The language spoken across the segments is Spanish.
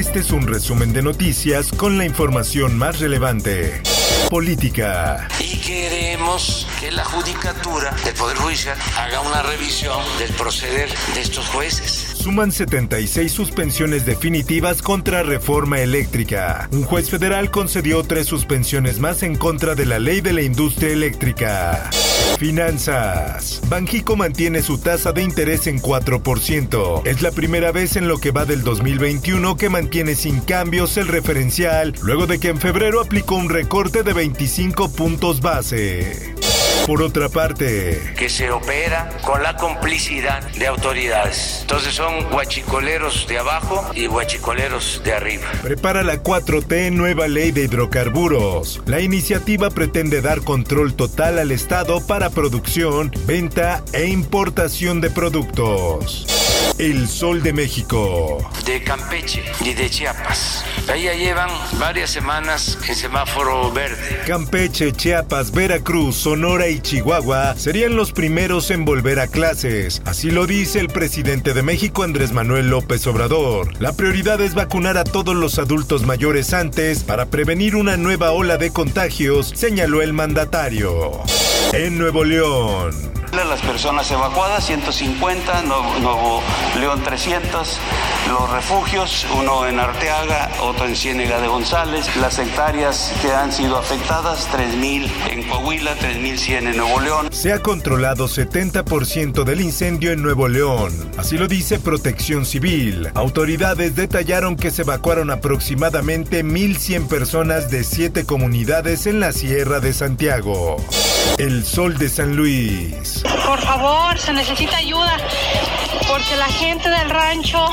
Este es un resumen de noticias con la información más relevante. Política, Y queremos que la judicatura del Poder Judicial haga una revisión del proceder de estos jueces. suman 76 suspensiones definitivas contra reforma eléctrica. Un juez federal concedió tres suspensiones más en contra de la ley de la industria eléctrica. Finanzas. Banjico mantiene su tasa de interés en 4%. Es la primera vez en lo que va del 2021 que mantiene sin cambios el referencial, luego de que en febrero aplicó un recorte de 25 puntos base. Por otra parte, Que se opera con la complicidad de autoridades. Entonces son guachicoleros de abajo y guachicoleros de arriba. Prepara la 4T nueva ley de hidrocarburos. La iniciativa pretende dar control total al Estado para producción, venta e importación de productos. El Sol de México. De Campeche y de Chiapas. Ahí ya llevan varias semanas en semáforo verde. Campeche, Chiapas, Veracruz, Sonora y Chihuahua serían los primeros en volver a clases. Así lo dice el presidente de México, Andrés Manuel López Obrador. La prioridad es vacunar a todos los adultos mayores antes para prevenir una nueva ola de contagios, señaló el mandatario. En Nuevo León. Las personas evacuadas, 150, Nuevo, León 300, los refugios, uno en Arteaga, otro en Ciénega de González, las hectáreas que han sido afectadas, 3.000 en Coahuila, 3.100 en Nuevo León. Se ha controlado 70% del incendio en Nuevo León. Así lo dice Protección Civil. Autoridades detallaron que se evacuaron aproximadamente 1.100 personas de 7 comunidades en la Sierra de Santiago. El Sol de San Luis. Por favor, se necesita ayuda porque la gente del rancho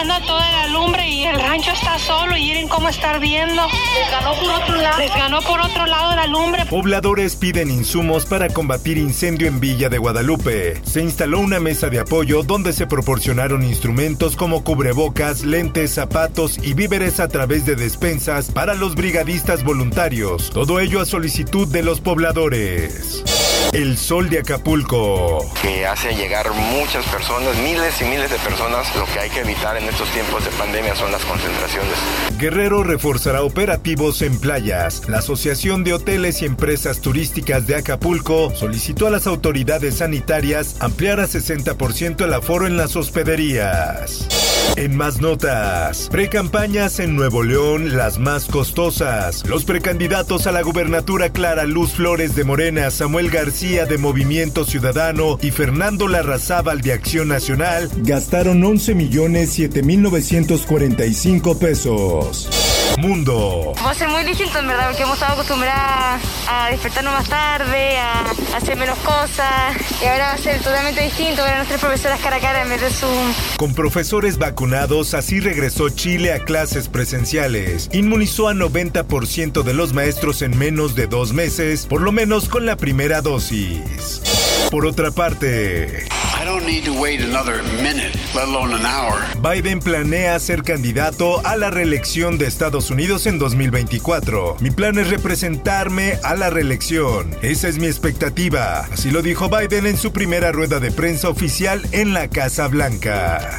anda toda la lumbre y el rancho está solo y miren cómo está viendo. Les ganó por otro lado. Les ganó por otro lado la lumbre. Pobladores piden insumos para combatir incendio en Villa de Guadalupe. Se instaló una mesa de apoyo donde se proporcionaron instrumentos como cubrebocas, lentes, zapatos y víveres a través de despensas para los brigadistas voluntarios. Todo ello a solicitud de los pobladores. El sol de Acapulco. que hace llegar muchas personas, miles y miles de personas. Lo que hay que evitar en estos tiempos de pandemia son las concentraciones. Guerrero reforzará operativos en playas. La Asociación de Hoteles y Empresas Turísticas de Acapulco solicitó a las autoridades sanitarias ampliar a 60% el aforo en las hospederías. En más notas, precampañas en Nuevo León, las más costosas. Los precandidatos a la gubernatura Clara Luz Flores de Morena, Samuel García de Movimiento Ciudadano y Fernando Larrazábal de Acción Nacional gastaron 11 millones 7 mil 945 pesos. Mundo. Va a ser muy distinto en verdad porque hemos estado acostumbrados a despertarnos más tarde, a hacer menos cosas y ahora va a ser totalmente distinto ver a nuestras profesoras cara a cara en vez de Zoom. Con profesores vacunados, así regresó Chile a clases presenciales. Inmunizó a 90% de los maestros en menos de dos meses, por lo menos con la primera dosis. Por otra parte, I don't need to wait another minute, let alone an hour. Biden planea ser candidato a la reelección de Estados Unidos en 2024. Mi plan es representarme a la reelección. Esa es mi expectativa. Así lo dijo Biden en su primera rueda de prensa oficial en la Casa Blanca.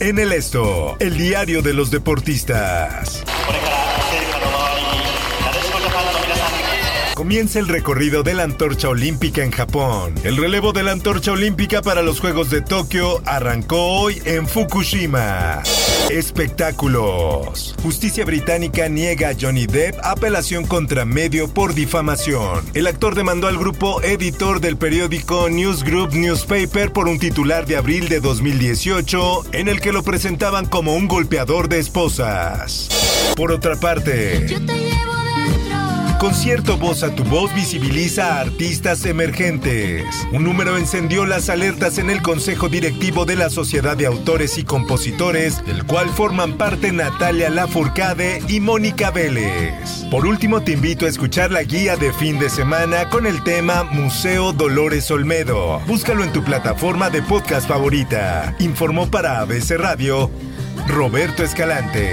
En el esto, el diario de los deportistas. Comienza el recorrido de la antorcha olímpica en Japón. El relevo de la antorcha olímpica para los Juegos de Tokio arrancó hoy en Fukushima. Espectáculos. Justicia británica niega a Johnny Depp apelación contra medio por difamación. El actor demandó al grupo editor del periódico News Group Newspaper por un titular de abril de 2018 en el que lo presentaban como un golpeador de esposas. Por otra parte, El concierto Voz a tu Voz visibiliza a artistas emergentes. Un número encendió las alertas en el Consejo Directivo de la Sociedad de Autores y Compositores, del cual forman parte Natalia Lafourcade y Mónica Vélez. Por último, te invito a escuchar la guía de fin de semana con el tema Museo Dolores Olmedo. Búscalo en tu plataforma de podcast favorita. Informó para ABC Radio Roberto Escalante.